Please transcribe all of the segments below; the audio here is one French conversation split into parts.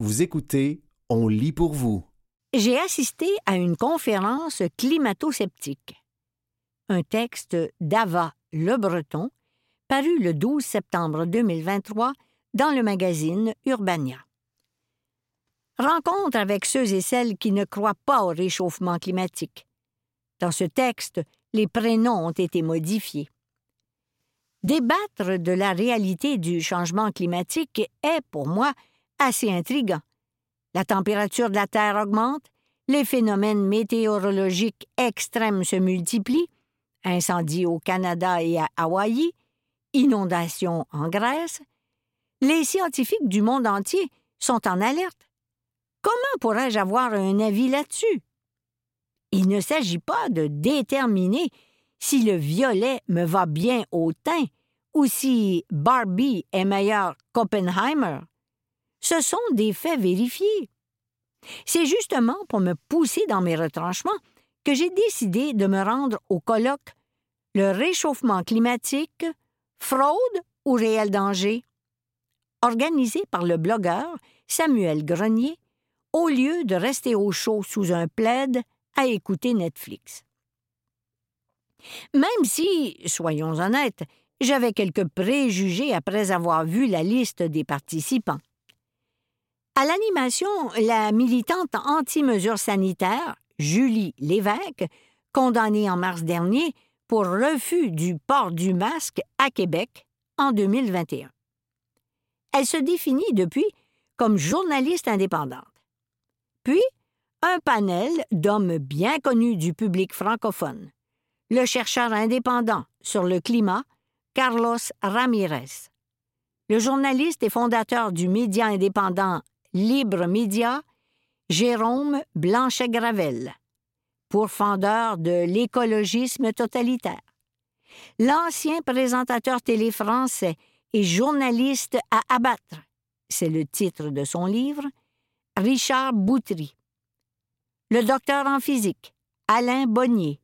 Vous écoutez On lit pour vous. J'ai assisté à une conférence climato-sceptique. Un texte d'Ava Le Breton, paru le 12 septembre 2023 dans le magazine Urbania. Rencontre avec ceux et celles qui ne croient pas au réchauffement climatique. Dans ce texte, les prénoms ont été modifiés. Débattre de la réalité du changement climatique est, pour moi, assez intrigant. La température de la Terre augmente, les phénomènes météorologiques extrêmes se multiplient, incendies au Canada et à Hawaï, inondations en Grèce. Les scientifiques du monde entier sont en alerte. Comment pourrais-je avoir un avis là-dessus? Il ne s'agit pas de déterminer si le violet me va bien au teint ou si Barbie est meilleur qu'Oppenheimer. Ce sont des faits vérifiés. C'est justement pour me pousser dans mes retranchements que j'ai décidé de me rendre au colloque Le réchauffement climatique, fraude ou réel danger, organisé par le blogueur Samuel Grenier, au lieu de rester au chaud sous un plaid à écouter Netflix. Même si, soyons honnêtes, j'avais quelques préjugés après avoir vu la liste des participants. À l'animation, la militante anti-mesures sanitaires, Julie Lévesque, condamnée en mars dernier pour refus du port du masque à Québec en 2021. Elle se définit depuis comme journaliste indépendante. Puis, un panel d'hommes bien connus du public francophone. Le chercheur indépendant sur le climat, Carlos Ramirez. Le journaliste et fondateur du média indépendant Libre Média, Jérôme Blanchet-Gravel, pourfendeur de l'écologisme totalitaire. L'ancien présentateur télé français et journaliste à abattre, c'est le titre de son livre, Richard Boutry. Le docteur en physique, Alain Bonnier,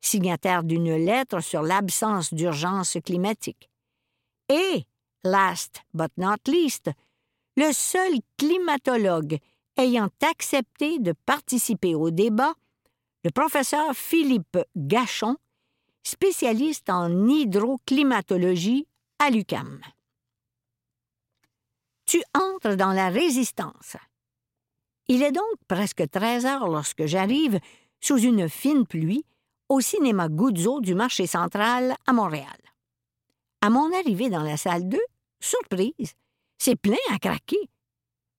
signataire d'une lettre sur l'absence d'urgence climatique. Et, last but not least, le seul climatologue ayant accepté de participer au débat, le professeur Philippe Gachon, spécialiste en hydroclimatologie à l'UCAM. Tu entres dans la résistance. Il est donc presque 13 heures lorsque j'arrive, sous une fine pluie, au cinéma Guzzo du marché central à Montréal. À mon arrivée dans la salle 2, surprise, c'est plein à craquer.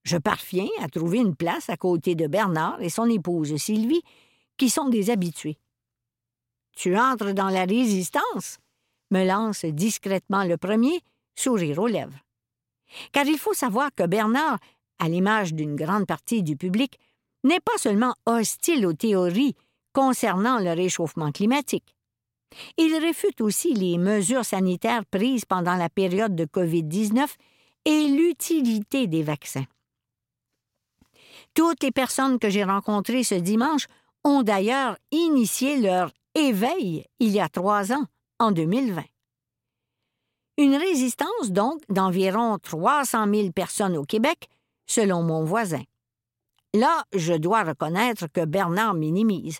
Je parviens à trouver une place à côté de Bernard et son épouse Sylvie, qui sont des habitués. Tu entres dans la résistance, me lance discrètement le premier, sourire aux lèvres. Car il faut savoir que Bernard, à l'image d'une grande partie du public, n'est pas seulement hostile aux théories concernant le réchauffement climatique. Il réfute aussi les mesures sanitaires prises pendant la période de COVID-19 et l'utilité des vaccins. Toutes les personnes que j'ai rencontrées ce dimanche ont d'ailleurs initié leur éveil il y a trois ans, en 2020. Une résistance donc d'environ 300 000 personnes au Québec, selon mon voisin. Là, je dois reconnaître que Bernard minimise.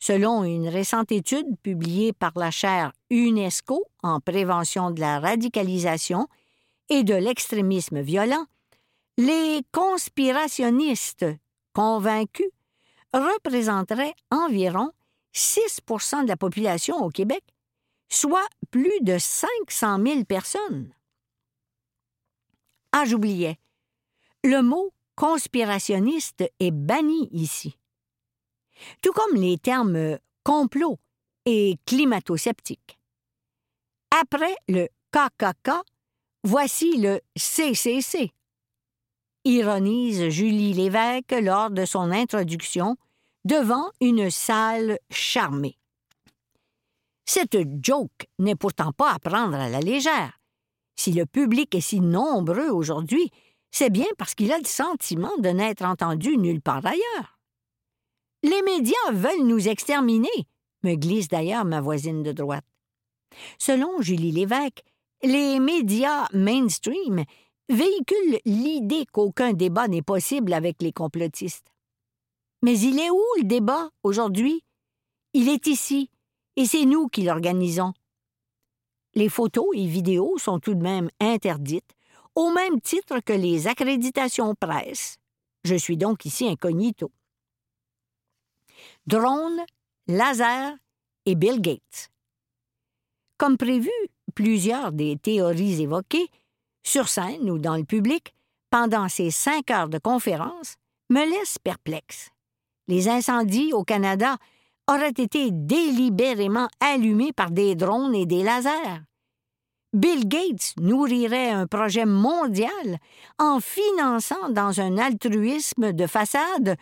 Selon une récente étude publiée par la chaire UNESCO en prévention de la radicalisation et de l'extrémisme violent, les conspirationnistes convaincus représenteraient environ 6% de la population au Québec, soit plus de 500 000 personnes. Ah, j'oubliais. Le mot conspirationniste est banni ici. Tout comme les termes complot et climato-sceptique. Après le KKK, Voici le CCC, ironise Julie Lévesque lors de son introduction devant une salle charmée. Cette joke n'est pourtant pas à prendre à la légère. Si le public est si nombreux aujourd'hui, c'est bien parce qu'il a le sentiment de n'être entendu nulle part ailleurs. Les médias veulent nous exterminer, me glisse d'ailleurs ma voisine de droite. Selon Julie Lévesque, les médias mainstream véhicule l'idée qu'aucun débat n'est possible avec les complotistes. Mais il est où le débat aujourd'hui? Il est ici, et c'est nous qui l'organisons. Les photos et vidéos sont tout de même interdites, au même titre que les accréditations presse. Je suis donc ici incognito. Drone, laser et Bill Gates. Comme prévu, plusieurs des théories évoquées, sur scène ou dans le public, pendant ces cinq heures de conférence, me laissent perplexe. Les incendies au Canada auraient été délibérément allumés par des drones et des lasers. Bill Gates nourrirait un projet mondial en finançant dans un altruisme de façade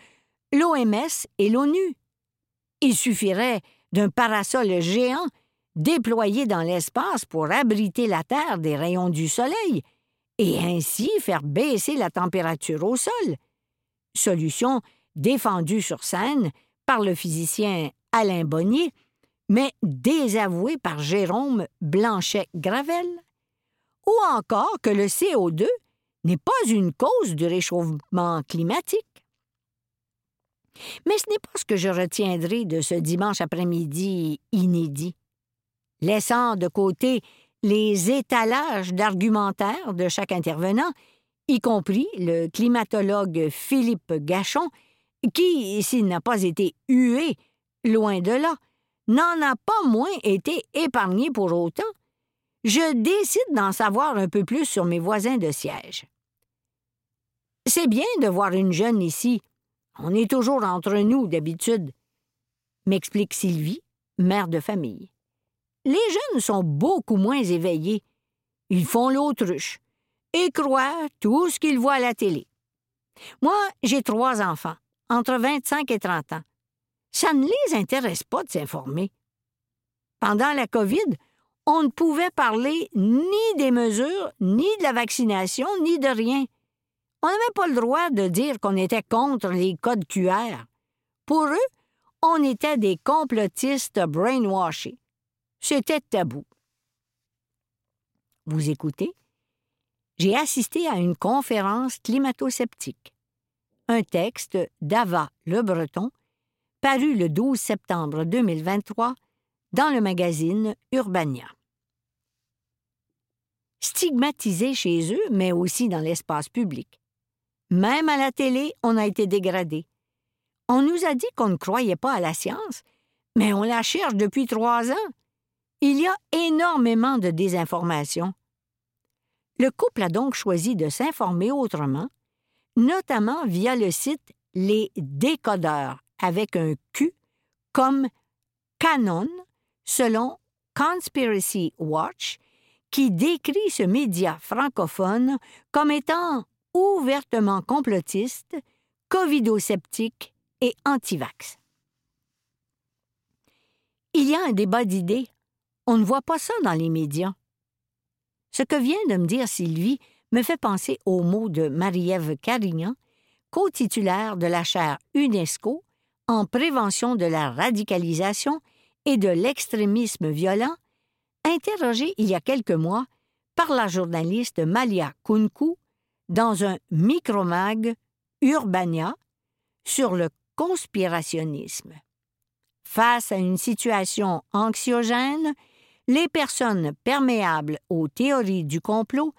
l'OMS et l'ONU. Il suffirait d'un parasol géant déployé dans l'espace pour abriter la Terre des rayons du Soleil et ainsi faire baisser la température au sol. Solution défendue sur scène par le physicien Alain Bonnier mais désavoué par Jérôme Blanchet-Gravel, ou encore que le CO2 n'est pas une cause du réchauffement climatique. Mais ce n'est pas ce que je retiendrai de ce dimanche après-midi inédit. Laissant de côté les étalages d'argumentaire de chaque intervenant, y compris le climatologue Philippe Gachon, qui, s'il n'a pas été hué, loin de là, n'en a pas moins été épargné pour autant, je décide d'en savoir un peu plus sur mes voisins de siège. C'est bien de voir une jeune ici. On est toujours entre nous d'habitude, m'explique Sylvie, mère de famille. Les jeunes sont beaucoup moins éveillés. Ils font l'autruche et croient tout ce qu'ils voient à la télé. Moi, j'ai trois enfants, entre 25 et 30 ans ça ne les intéresse pas de s'informer. Pendant la COVID, on ne pouvait parler ni des mesures, ni de la vaccination, ni de rien. On n'avait pas le droit de dire qu'on était contre les codes QR. Pour eux, on était des complotistes brainwashés. C'était tabou. Vous écoutez? J'ai assisté à une conférence climato-sceptique. Un texte d'Ava Le Breton paru le 12 septembre 2023 dans le magazine Urbania. Stigmatisés chez eux, mais aussi dans l'espace public. Même à la télé, on a été dégradé. On nous a dit qu'on ne croyait pas à la science, mais on la cherche depuis trois ans. Il y a énormément de désinformation. Le couple a donc choisi de s'informer autrement, notamment via le site Les Décodeurs avec un Q comme canon selon Conspiracy Watch, qui décrit ce média francophone comme étant ouvertement complotiste, covidosceptique et anti-vax. Il y a un débat d'idées. On ne voit pas ça dans les médias. Ce que vient de me dire Sylvie me fait penser aux mots de Marie-Ève Carignan, co-titulaire de la chaire UNESCO en prévention de la radicalisation et de l'extrémisme violent, interrogée il y a quelques mois par la journaliste Malia Kunku dans un micromag Urbania sur le conspirationnisme. Face à une situation anxiogène, les personnes perméables aux théories du complot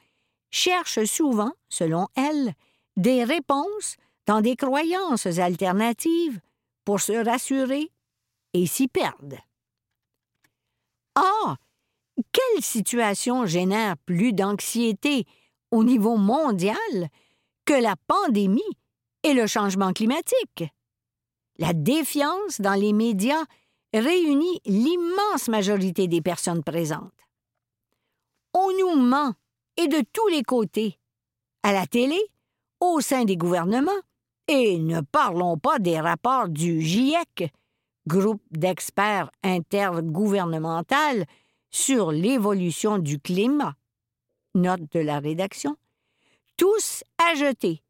cherchent souvent, selon elle, des réponses dans des croyances alternatives pour se rassurer et s'y perdent. Or, quelle situation génère plus d'anxiété au niveau mondial que la pandémie et le changement climatique? La défiance dans les médias réunit l'immense majorité des personnes présentes. On nous ment, et de tous les côtés, à la télé, au sein des gouvernements, et ne parlons pas des rapports du GIEC, groupe d'experts intergouvernemental sur l'évolution du climat. Note de la rédaction. Tous à jeter,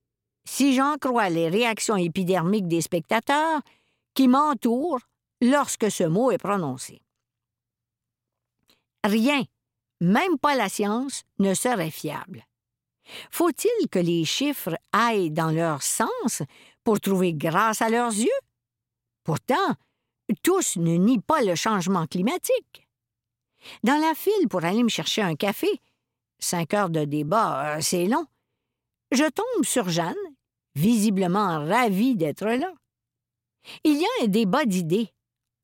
si j'en crois les réactions épidermiques des spectateurs qui m'entourent lorsque ce mot est prononcé. Rien, même pas la science, ne serait fiable. Faut-il que les chiffres aillent dans leur sens pour trouver grâce à leurs yeux? Pourtant, tous ne nient pas le changement climatique. Dans la file pour aller me chercher un café, cinq heures de débat, euh, c'est long, je tombe sur Jeanne, visiblement ravie d'être là. Il y a un débat d'idées.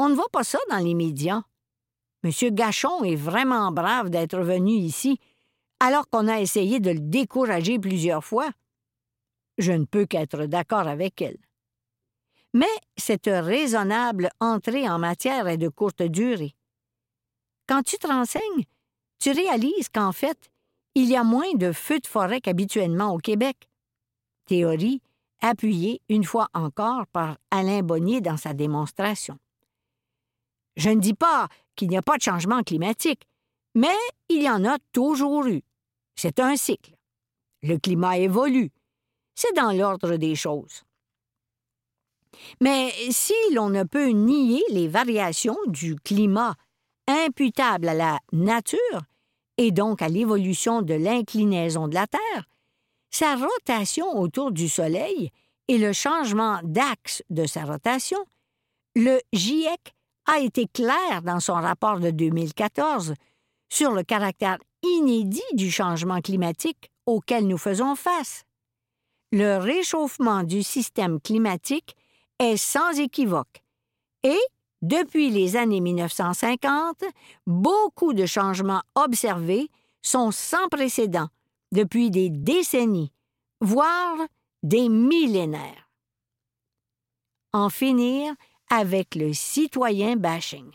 On ne voit pas ça dans les médias. M. Gachon est vraiment brave d'être venu ici, alors qu'on a essayé de le décourager plusieurs fois. Je ne peux qu'être d'accord avec elle. Mais cette raisonnable entrée en matière est de courte durée. Quand tu te renseignes, tu réalises qu'en fait, il y a moins de feux de forêt qu'habituellement au Québec. Théorie appuyée une fois encore par Alain Bonnier dans sa démonstration. Je ne dis pas qu'il n'y a pas de changement climatique, mais il y en a toujours eu. C'est un cycle. Le climat évolue. C'est dans l'ordre des choses. Mais si l'on ne peut nier les variations du climat imputables à la nature, et donc à l'évolution de l'inclinaison de la Terre, sa rotation autour du Soleil et le changement d'axe de sa rotation, le GIEC a été clair dans son rapport de 2014 sur le caractère inédit du changement climatique auquel nous faisons face. Le réchauffement du système climatique est sans équivoque et, depuis les années 1950, beaucoup de changements observés sont sans précédent depuis des décennies, voire des millénaires. En finir avec le citoyen bashing.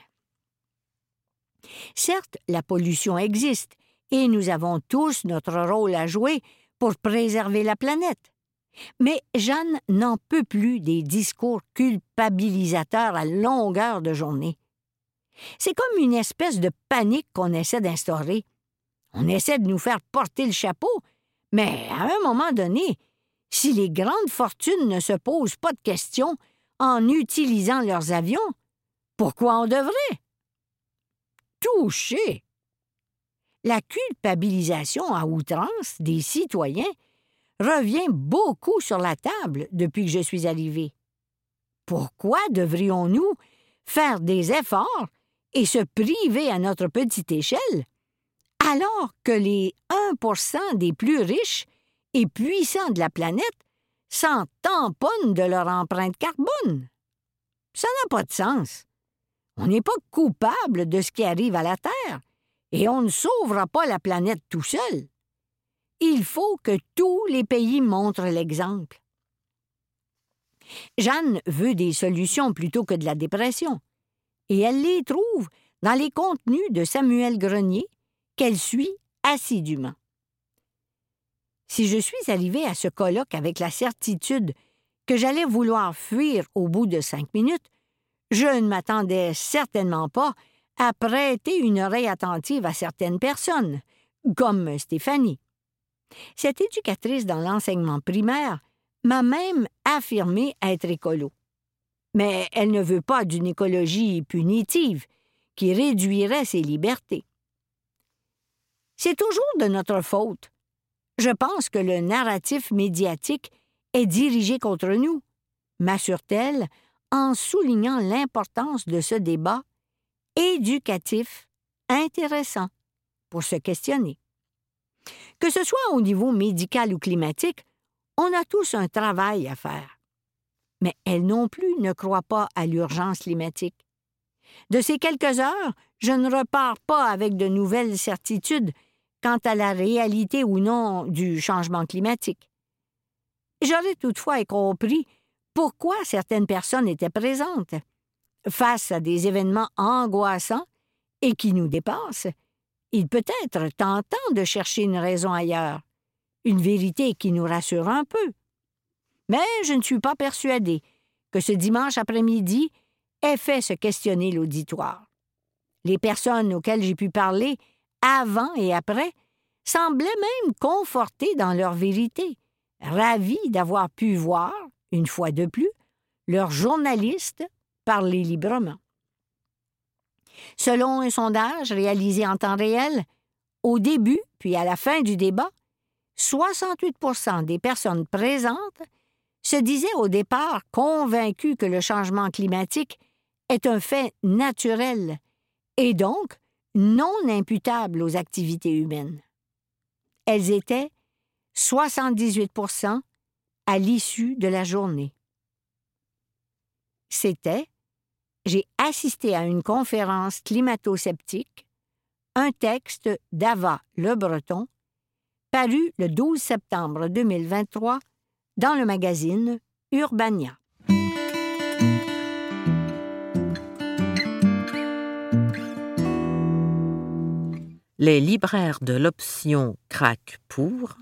Certes, la pollution existe et nous avons tous notre rôle à jouer pour préserver la planète. Mais Jeanne n'en peut plus des discours culpabilisateurs à longueur de journée. C'est comme une espèce de panique qu'on essaie d'instaurer. On essaie de nous faire porter le chapeau, mais à un moment donné, si les grandes fortunes ne se posent pas de questions en utilisant leurs avions, pourquoi on devrait? Toucher! La culpabilisation à outrance des citoyens revient beaucoup sur la table depuis que je suis arrivé. Pourquoi devrions-nous faire des efforts et se priver à notre petite échelle, alors que les 1% des plus riches et puissants de la planète s'en de leur empreinte carbone? Ça n'a pas de sens. On n'est pas coupable de ce qui arrive à la Terre, et on ne sauvera pas la planète tout seul. Il faut que tous les pays montrent l'exemple. Jeanne veut des solutions plutôt que de la dépression, et elle les trouve dans les contenus de Samuel Grenier qu'elle suit assidûment. Si je suis arrivé à ce colloque avec la certitude que j'allais vouloir fuir au bout de cinq minutes, je ne m'attendais certainement pas à prêter une oreille attentive à certaines personnes, comme Stéphanie. Cette éducatrice dans l'enseignement primaire m'a même affirmé être écolo. Mais elle ne veut pas d'une écologie punitive qui réduirait ses libertés. C'est toujours de notre faute. Je pense que le narratif médiatique est dirigé contre nous, m'assure-t-elle en soulignant l'importance de ce débat éducatif intéressant pour se questionner. Que ce soit au niveau médical ou climatique, on a tous un travail à faire. Mais elle non plus ne croit pas à l'urgence climatique. De ces quelques heures, je ne repars pas avec de nouvelles certitudes quant à la réalité ou non du changement climatique. J'aurais toutefois compris pourquoi certaines personnes étaient présentes. Face à des événements angoissants et qui nous dépassent, il peut être tentant de chercher une raison ailleurs, une vérité qui nous rassure un peu. Mais je ne suis pas persuadé que ce dimanche après-midi ait fait se questionner l'auditoire. Les personnes auxquelles j'ai pu parler avant et après semblaient même confortées dans leur vérité, ravies d'avoir pu voir, une fois de plus, leurs journalistes parler librement. Selon un sondage réalisé en temps réel, au début puis à la fin du débat, 68% des personnes présentes se disaient au départ convaincues que le changement climatique est un fait naturel et donc non imputable aux activités humaines. Elles étaient 78% à l'issue de la journée. C'était J'ai assisté à une conférence climato-sceptique, un texte d'Ava Le Breton, paru le 12 septembre 2023 dans le magazine Urbania. Les libraires de l'option craquent pour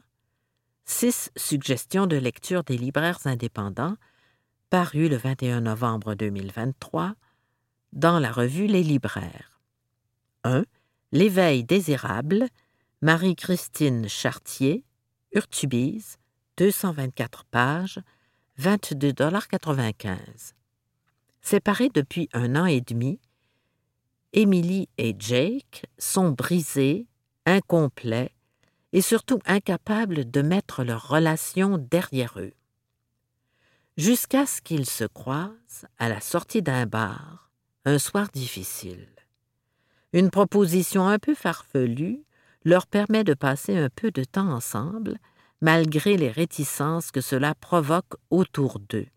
six suggestions de lecture des libraires indépendants, paru le 21 novembre 2023 dans la revue Les Libraires. 1. L'éveil désirable, Marie-Christine Chartier, Urtubise, 224 pages, 22,95 Séparés depuis un an et demi, Émilie et Jake sont brisés, incomplets et surtout incapables de mettre leur relation derrière eux. Jusqu'à ce qu'ils se croisent à la sortie d'un bar, un soir difficile. Une proposition un peu farfelue leur permet de passer un peu de temps ensemble malgré les réticences que cela provoque autour d'eux.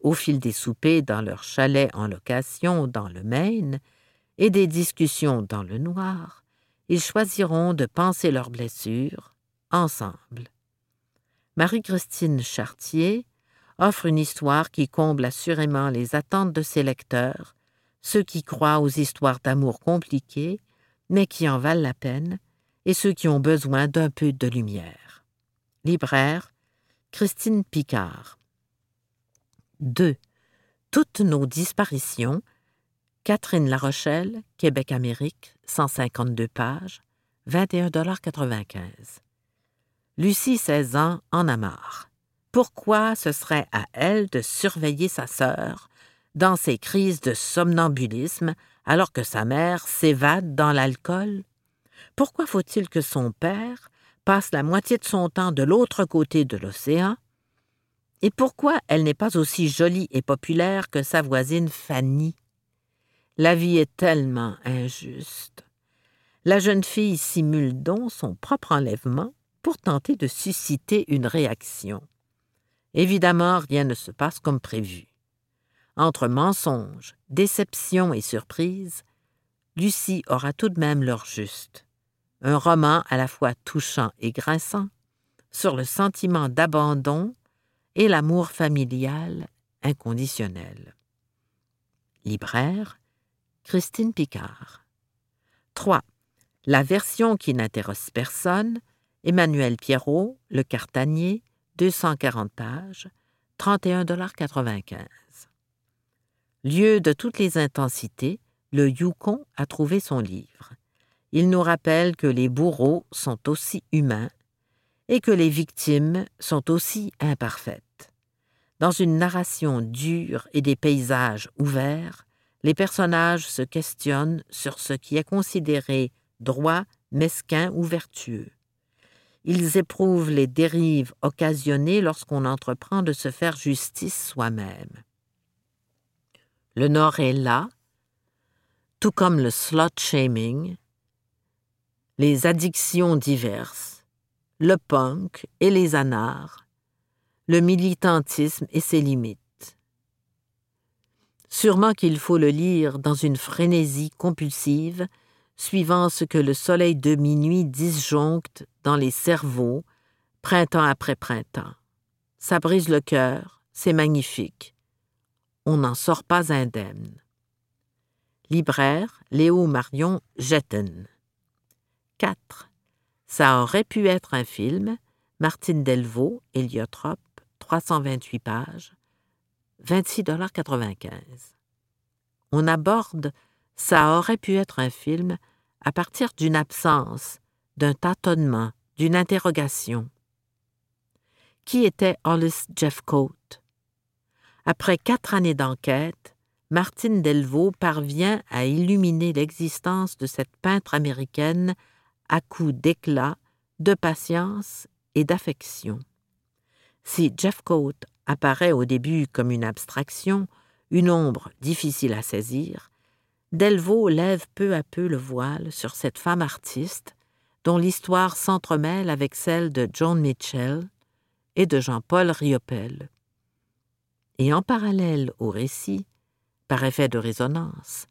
Au fil des soupers dans leur chalet en location dans le Maine et des discussions dans le noir, ils choisiront de penser leurs blessures ensemble. Marie-Christine Chartier offre une histoire qui comble assurément les attentes de ses lecteurs, ceux qui croient aux histoires d'amour compliquées, mais qui en valent la peine, et ceux qui ont besoin d'un peu de lumière. Libraire, Christine Picard. 2. Toutes nos disparitions. Catherine Larochelle, Québec-Amérique, 152 pages, 21,95 Lucie, 16 ans, en a marre. Pourquoi ce serait à elle de surveiller sa sœur dans ses crises de somnambulisme alors que sa mère s'évade dans l'alcool? Pourquoi faut-il que son père passe la moitié de son temps de l'autre côté de l'océan, et pourquoi elle n'est pas aussi jolie et populaire que sa voisine Fanny? La vie est tellement injuste. La jeune fille simule donc son propre enlèvement pour tenter de susciter une réaction. Évidemment, rien ne se passe comme prévu. Entre mensonges, déception et surprise, Lucie aura tout de même l'heure juste un roman à la fois touchant et grinçant sur le sentiment d'abandon et l'amour familial inconditionnel. Libraire, Christine Picard. 3. La version qui n'intéresse personne, Emmanuel Pierrot, Le Cartanier, 240 pages, 31,95 Lieu de toutes les intensités, le Yukon a trouvé son livre il nous rappelle que les bourreaux sont aussi humains et que les victimes sont aussi imparfaites. Dans une narration dure et des paysages ouverts, les personnages se questionnent sur ce qui est considéré droit, mesquin ou vertueux. Ils éprouvent les dérives occasionnées lorsqu'on entreprend de se faire justice soi-même. Le Nord est là, tout comme le slot shaming, les addictions diverses, le punk et les anards, le militantisme et ses limites. Sûrement qu'il faut le lire dans une frénésie compulsive, suivant ce que le soleil de minuit disjoncte dans les cerveaux, printemps après printemps. Ça brise le cœur, c'est magnifique. On n'en sort pas indemne. Libraire Léo Marion Jetten. 4. Ça aurait pu être un film. Martine Delvaux, héliotrope, 328 pages, 26,95 On aborde Ça aurait pu être un film à partir d'une absence, d'un tâtonnement, d'une interrogation. Qui était Hollis Jeffcoat? Après quatre années d'enquête, Martine Delvaux parvient à illuminer l'existence de cette peintre américaine à coups d'éclat, de patience et d'affection. Si Jeffcoat apparaît au début comme une abstraction, une ombre difficile à saisir, Delvaux lève peu à peu le voile sur cette femme artiste dont l'histoire s'entremêle avec celle de John Mitchell et de Jean-Paul Riopel. Et en parallèle au récit, par effet de résonance,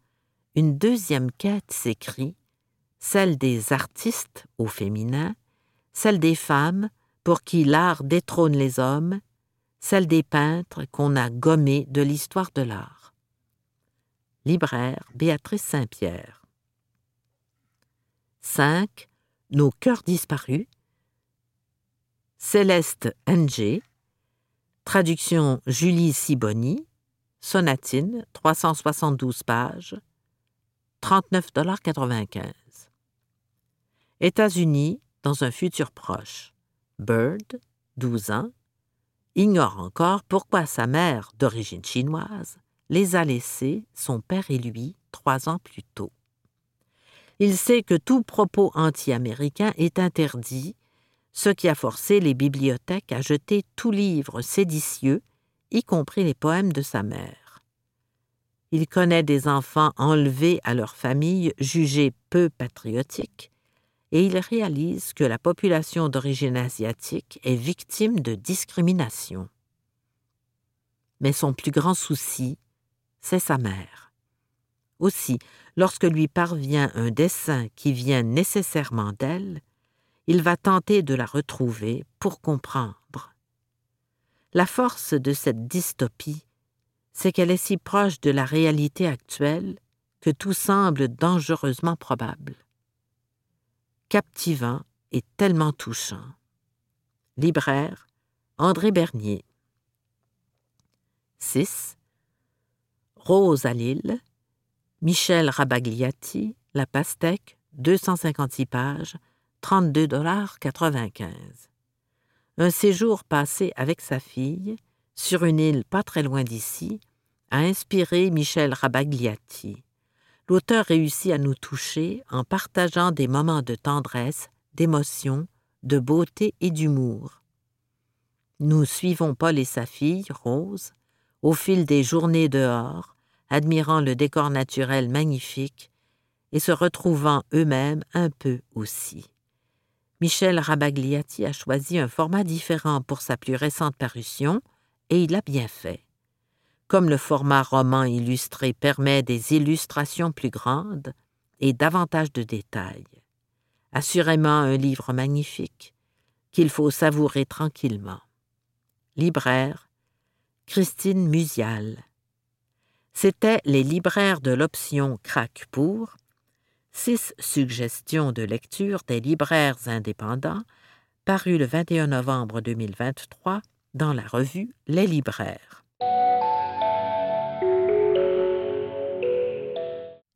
une deuxième quête s'écrit, celle des artistes au féminin, celle des femmes pour qui l'art détrône les hommes, celle des peintres qu'on a gommés de l'histoire de l'art. Libraire Béatrice Saint-Pierre. 5. Nos cœurs disparus. Céleste Ng. Traduction Julie Siboni. Sonatine, 372 pages. 39,95 États-Unis, dans un futur proche. Bird, 12 ans, ignore encore pourquoi sa mère, d'origine chinoise, les a laissés, son père et lui, trois ans plus tôt. Il sait que tout propos anti-américain est interdit, ce qui a forcé les bibliothèques à jeter tout livre séditieux, y compris les poèmes de sa mère. Il connaît des enfants enlevés à leur famille jugés peu patriotiques, et il réalise que la population d'origine asiatique est victime de discrimination. Mais son plus grand souci, c'est sa mère. Aussi, lorsque lui parvient un dessin qui vient nécessairement d'elle, il va tenter de la retrouver pour comprendre. La force de cette dystopie, c'est qu'elle est si proche de la réalité actuelle que tout semble dangereusement probable captivant et tellement touchant. Libraire André Bernier. 6. Rose à Lille. Michel Rabagliati, La Pastèque, 256 pages, 32,95 Un séjour passé avec sa fille, sur une île pas très loin d'ici, a inspiré Michel Rabagliati l'auteur réussit à nous toucher en partageant des moments de tendresse, d'émotion, de beauté et d'humour. Nous suivons Paul et sa fille, Rose, au fil des journées dehors, admirant le décor naturel magnifique et se retrouvant eux-mêmes un peu aussi. Michel Rabagliati a choisi un format différent pour sa plus récente parution, et il a bien fait. Comme le format roman illustré permet des illustrations plus grandes et davantage de détails. Assurément un livre magnifique qu'il faut savourer tranquillement. Libraire Christine Musial. C'était les libraires de l'option Crac pour, six suggestions de lecture des libraires indépendants, paru le 21 novembre 2023 dans la revue Les libraires.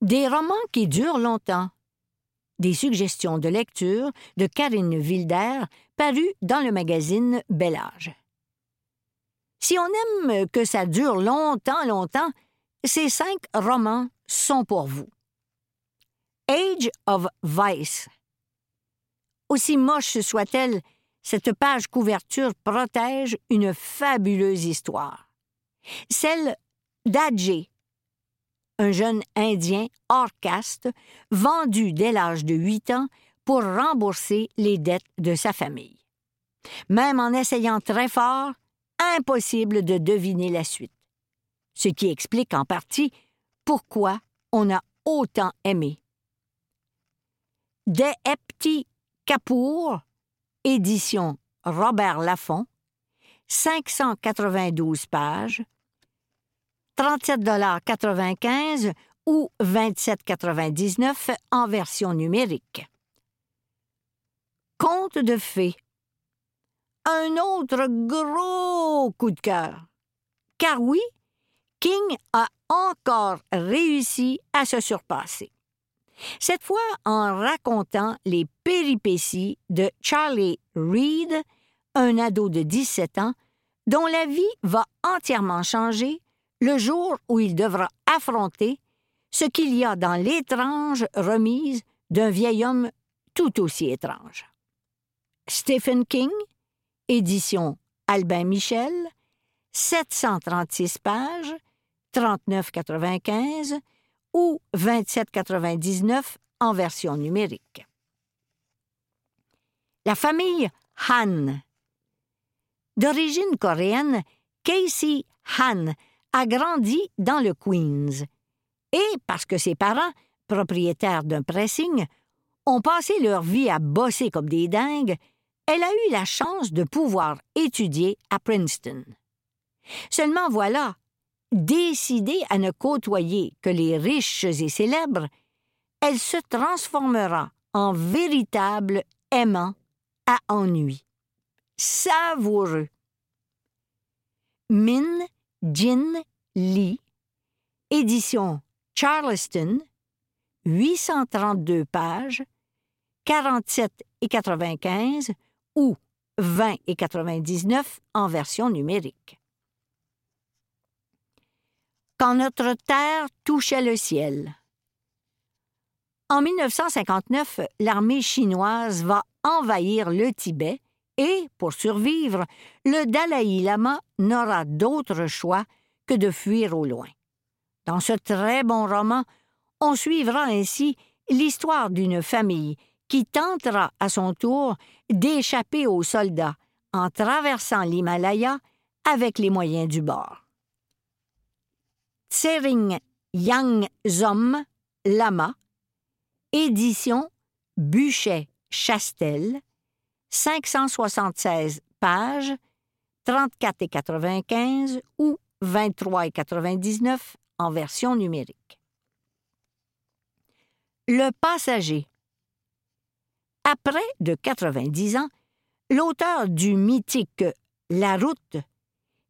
Des romans qui durent longtemps. Des suggestions de lecture de Karine Wilder, parues dans le magazine Bel Âge. Si on aime que ça dure longtemps, longtemps, ces cinq romans sont pour vous. Age of Vice. Aussi moche soit-elle, cette page couverture protège une fabuleuse histoire. Celle d'Adjé, un jeune Indien hors caste, vendu dès l'âge de huit ans pour rembourser les dettes de sa famille. Même en essayant très fort, impossible de deviner la suite. Ce qui explique en partie pourquoi on a autant aimé. Des Epti Kapoor, édition Robert Laffont, 592 pages, 37,95 ou 27,99 en version numérique. Conte de fées. Un autre gros coup de cœur. Car oui, King a encore réussi à se surpasser. Cette fois en racontant les péripéties de Charlie Reed, un ado de 17 ans, dont la vie va entièrement changer le jour où il devra affronter ce qu'il y a dans l'étrange remise d'un vieil homme tout aussi étrange. Stephen King, édition Albin Michel, 736 pages, 39,95 ou 27,99 en version numérique. La famille Han. D'origine coréenne, Casey Han a grandi dans le Queens. Et parce que ses parents, propriétaires d'un pressing, ont passé leur vie à bosser comme des dingues, elle a eu la chance de pouvoir étudier à Princeton. Seulement voilà, décidée à ne côtoyer que les riches et célèbres, elle se transformera en véritable aimant à ennui. Savoureux. Min Jin Lee, édition Charleston, 832 pages, 47 et 95 ou 20 et 99 en version numérique. Quand notre terre touchait le ciel. En 1959, l'armée chinoise va envahir le Tibet et, pour survivre, le Dalai Lama n'aura d'autre choix que de fuir au loin. Dans ce très bon roman, on suivra ainsi l'histoire d'une famille qui tentera à son tour d'échapper aux soldats en traversant l'Himalaya avec les moyens du bord. Tsering Yang Zom Lama, édition Buchet Chastel, 576 pages, 34 et 95 ou 23 et 99 en version numérique. Le passager. Après de 90 ans, l'auteur du mythique La route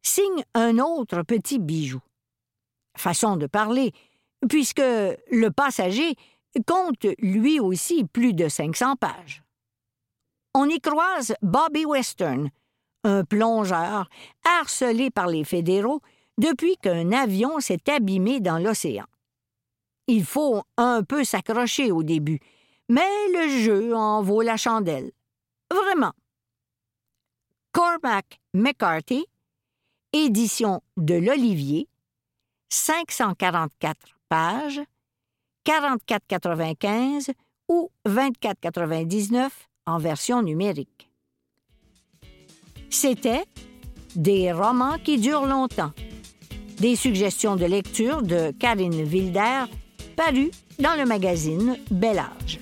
signe un autre petit bijou. Façon de parler, puisque le passager compte lui aussi plus de 500 pages. On y croise Bobby Western, un plongeur harcelé par les fédéraux depuis qu'un avion s'est abîmé dans l'océan. Il faut un peu s'accrocher au début, mais le jeu en vaut la chandelle. Vraiment. Cormac McCarthy, édition de l'Olivier, 544 pages, 44,95 ou 24,99 en version numérique. C'était Des romans qui durent longtemps. Des suggestions de lecture de Karine Wilder, parues dans le magazine Bel Âge.